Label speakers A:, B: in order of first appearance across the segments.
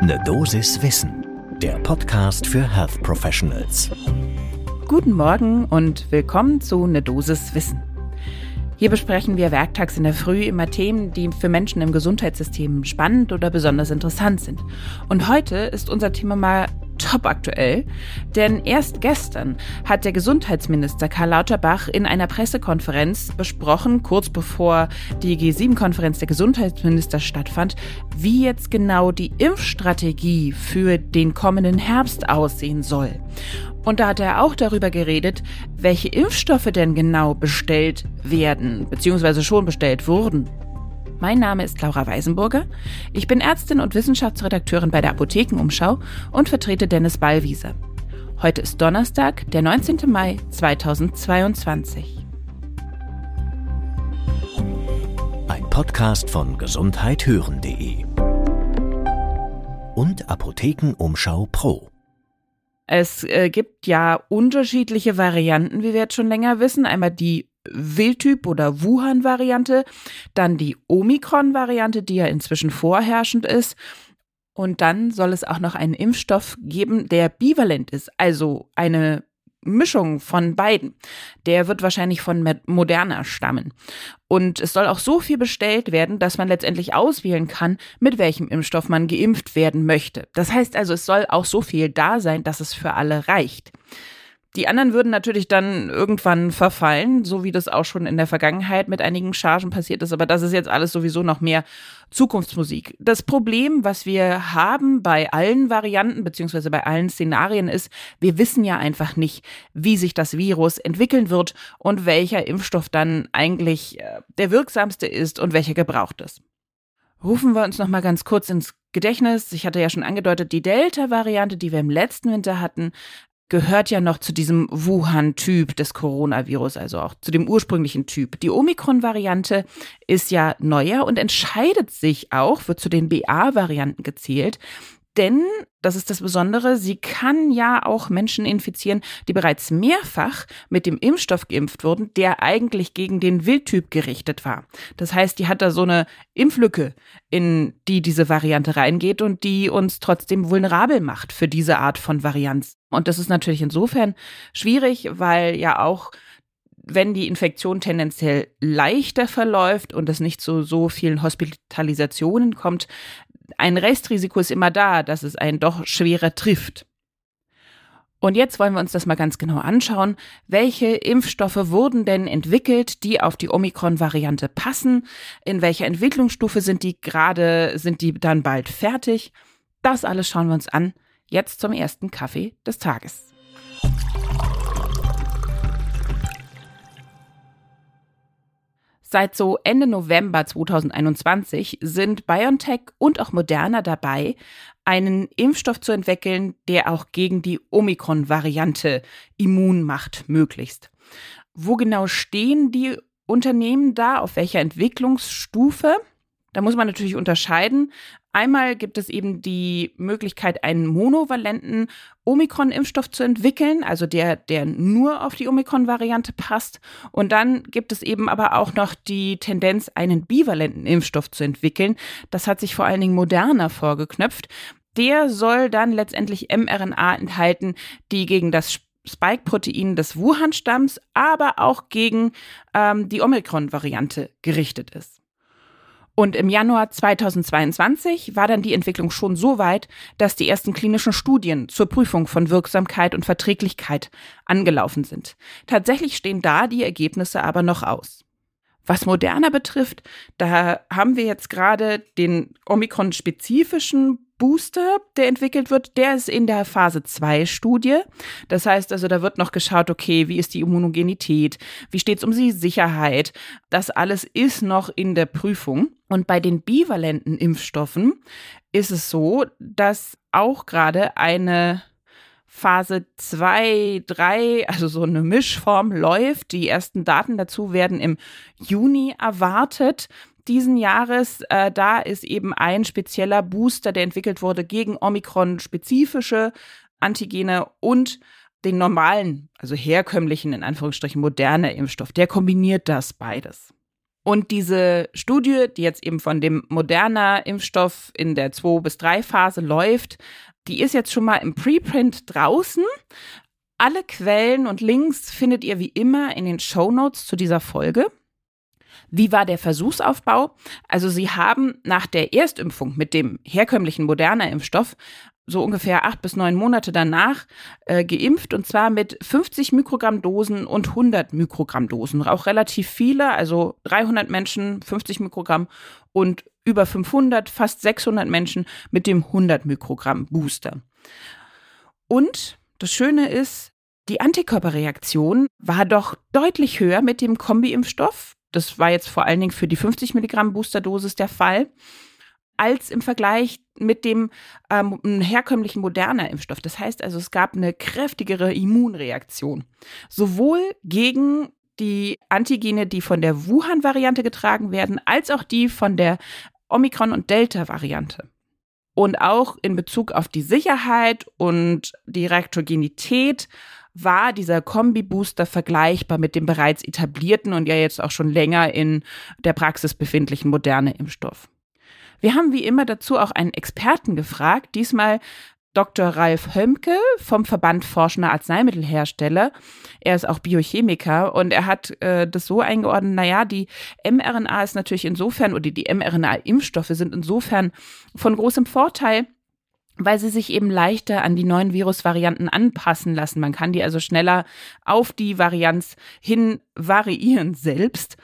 A: Ne Dosis Wissen, der Podcast für Health Professionals.
B: Guten Morgen und willkommen zu Ne Dosis Wissen. Hier besprechen wir werktags in der Früh immer Themen, die für Menschen im Gesundheitssystem spannend oder besonders interessant sind. Und heute ist unser Thema mal top aktuell, denn erst gestern hat der Gesundheitsminister Karl Lauterbach in einer Pressekonferenz besprochen, kurz bevor die G7-Konferenz der Gesundheitsminister stattfand, wie jetzt genau die Impfstrategie für den kommenden Herbst aussehen soll. Und da hat er auch darüber geredet, welche Impfstoffe denn genau bestellt werden, beziehungsweise schon bestellt wurden. Mein Name ist Laura Weisenburger. Ich bin Ärztin und Wissenschaftsredakteurin bei der Apothekenumschau und vertrete Dennis Ballwieser. Heute ist Donnerstag, der 19. Mai 2022.
A: Ein Podcast von gesundheithören.de und Apothekenumschau Pro.
B: Es äh, gibt ja unterschiedliche Varianten, wie wir jetzt schon länger wissen. Einmal die Wildtyp oder Wuhan-Variante, dann die Omikron-Variante, die ja inzwischen vorherrschend ist. Und dann soll es auch noch einen Impfstoff geben, der bivalent ist, also eine Mischung von beiden. Der wird wahrscheinlich von Moderna stammen. Und es soll auch so viel bestellt werden, dass man letztendlich auswählen kann, mit welchem Impfstoff man geimpft werden möchte. Das heißt also, es soll auch so viel da sein, dass es für alle reicht. Die anderen würden natürlich dann irgendwann verfallen, so wie das auch schon in der Vergangenheit mit einigen Chargen passiert ist. Aber das ist jetzt alles sowieso noch mehr Zukunftsmusik. Das Problem, was wir haben bei allen Varianten beziehungsweise bei allen Szenarien ist, wir wissen ja einfach nicht, wie sich das Virus entwickeln wird und welcher Impfstoff dann eigentlich äh, der wirksamste ist und welcher gebraucht ist. Rufen wir uns noch mal ganz kurz ins Gedächtnis. Ich hatte ja schon angedeutet, die Delta-Variante, die wir im letzten Winter hatten, gehört ja noch zu diesem Wuhan-Typ des Coronavirus, also auch zu dem ursprünglichen Typ. Die Omikron-Variante ist ja neuer und entscheidet sich auch, wird zu den BA-Varianten gezählt, denn, das ist das Besondere, sie kann ja auch Menschen infizieren, die bereits mehrfach mit dem Impfstoff geimpft wurden, der eigentlich gegen den Wildtyp gerichtet war. Das heißt, die hat da so eine Impflücke, in die diese Variante reingeht und die uns trotzdem vulnerabel macht für diese Art von Varianz. Und das ist natürlich insofern schwierig, weil ja auch wenn die Infektion tendenziell leichter verläuft und es nicht zu so vielen Hospitalisationen kommt, ein Restrisiko ist immer da, dass es einen doch schwerer trifft. Und jetzt wollen wir uns das mal ganz genau anschauen. Welche Impfstoffe wurden denn entwickelt, die auf die Omikron-Variante passen? In welcher Entwicklungsstufe sind die gerade, sind die dann bald fertig? Das alles schauen wir uns an. Jetzt zum ersten Kaffee des Tages. Seit so Ende November 2021 sind BioNTech und auch Moderna dabei, einen Impfstoff zu entwickeln, der auch gegen die Omikron-Variante immun macht, möglichst. Wo genau stehen die Unternehmen da? Auf welcher Entwicklungsstufe? Da muss man natürlich unterscheiden. Einmal gibt es eben die Möglichkeit, einen monovalenten Omikron-Impfstoff zu entwickeln, also der, der nur auf die Omikron-Variante passt. Und dann gibt es eben aber auch noch die Tendenz, einen bivalenten Impfstoff zu entwickeln. Das hat sich vor allen Dingen moderner vorgeknöpft. Der soll dann letztendlich mRNA enthalten, die gegen das Spike-Protein des Wuhan-Stamms, aber auch gegen ähm, die Omikron-Variante gerichtet ist. Und im Januar 2022 war dann die Entwicklung schon so weit, dass die ersten klinischen Studien zur Prüfung von Wirksamkeit und Verträglichkeit angelaufen sind. Tatsächlich stehen da die Ergebnisse aber noch aus. Was Moderna betrifft, da haben wir jetzt gerade den Omikron-spezifischen Booster, der entwickelt wird, der ist in der Phase 2 Studie. Das heißt also, da wird noch geschaut, okay, wie ist die Immunogenität, wie steht es um die Sicherheit. Das alles ist noch in der Prüfung. Und bei den bivalenten Impfstoffen ist es so, dass auch gerade eine Phase 2, 3, also so eine Mischform läuft. Die ersten Daten dazu werden im Juni erwartet diesen Jahres. Äh, da ist eben ein spezieller Booster, der entwickelt wurde gegen Omikron-spezifische Antigene und den normalen, also herkömmlichen, in Anführungsstrichen moderne Impfstoff. Der kombiniert das beides. Und diese Studie, die jetzt eben von dem Moderna Impfstoff in der 2 bis 3 Phase läuft, die ist jetzt schon mal im Preprint draußen. Alle Quellen und Links findet ihr wie immer in den Show Notes zu dieser Folge. Wie war der Versuchsaufbau? Also sie haben nach der Erstimpfung mit dem herkömmlichen Moderna-Impfstoff so ungefähr acht bis neun Monate danach äh, geimpft und zwar mit 50 Mikrogramm Dosen und 100 Mikrogramm Dosen. Auch relativ viele, also 300 Menschen 50 Mikrogramm und über 500, fast 600 Menschen mit dem 100 Mikrogramm Booster. Und das Schöne ist, die Antikörperreaktion war doch deutlich höher mit dem Kombi-Impfstoff. Das war jetzt vor allen Dingen für die 50 Milligramm Boosterdosis der Fall als im Vergleich mit dem ähm, herkömmlichen moderner Impfstoff. Das heißt also, es gab eine kräftigere Immunreaktion. Sowohl gegen die Antigene, die von der Wuhan-Variante getragen werden, als auch die von der Omikron- und Delta-Variante. Und auch in Bezug auf die Sicherheit und die Reaktogenität war dieser Kombi-Booster vergleichbar mit dem bereits etablierten und ja jetzt auch schon länger in der Praxis befindlichen moderne Impfstoff. Wir haben wie immer dazu auch einen Experten gefragt, diesmal Dr. Ralf Hömke vom Verband Forschender Arzneimittelhersteller. Er ist auch Biochemiker und er hat äh, das so eingeordnet, naja, die mRNA ist natürlich insofern oder die mRNA-Impfstoffe sind insofern von großem Vorteil, weil sie sich eben leichter an die neuen Virusvarianten anpassen lassen. Man kann die also schneller auf die Varianz hin variieren selbst.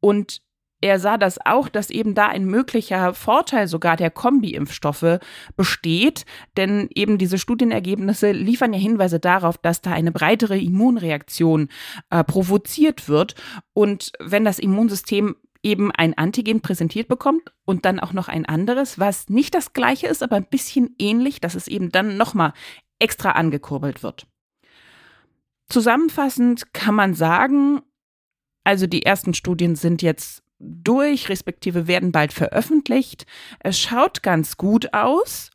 B: Und er sah das auch, dass eben da ein möglicher Vorteil sogar der Kombi-Impfstoffe besteht, denn eben diese Studienergebnisse liefern ja Hinweise darauf, dass da eine breitere Immunreaktion äh, provoziert wird. Und wenn das Immunsystem eben ein Antigen präsentiert bekommt und dann auch noch ein anderes, was nicht das gleiche ist, aber ein bisschen ähnlich, dass es eben dann nochmal extra angekurbelt wird. Zusammenfassend kann man sagen, also die ersten Studien sind jetzt durch, respektive werden bald veröffentlicht. Es schaut ganz gut aus,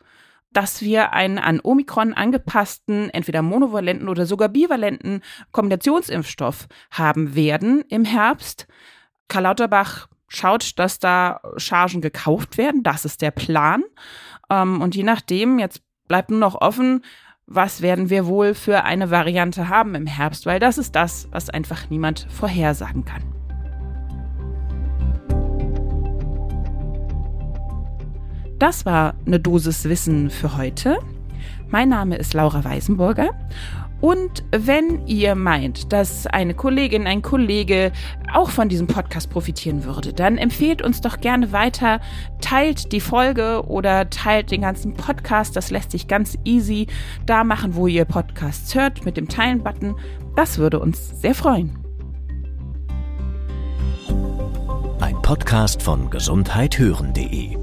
B: dass wir einen an Omikron angepassten, entweder monovalenten oder sogar bivalenten Kombinationsimpfstoff haben werden im Herbst. Karl Lauterbach schaut, dass da Chargen gekauft werden. Das ist der Plan. Ähm, und je nachdem, jetzt bleibt nur noch offen, was werden wir wohl für eine Variante haben im Herbst, weil das ist das, was einfach niemand vorhersagen kann. Das war eine Dosis Wissen für heute. Mein Name ist Laura Weisenburger. Und wenn ihr meint, dass eine Kollegin, ein Kollege auch von diesem Podcast profitieren würde, dann empfehlt uns doch gerne weiter, teilt die Folge oder teilt den ganzen Podcast. Das lässt sich ganz easy da machen, wo ihr Podcasts hört, mit dem Teilen-Button. Das würde uns sehr freuen.
A: Ein Podcast von gesundheithören.de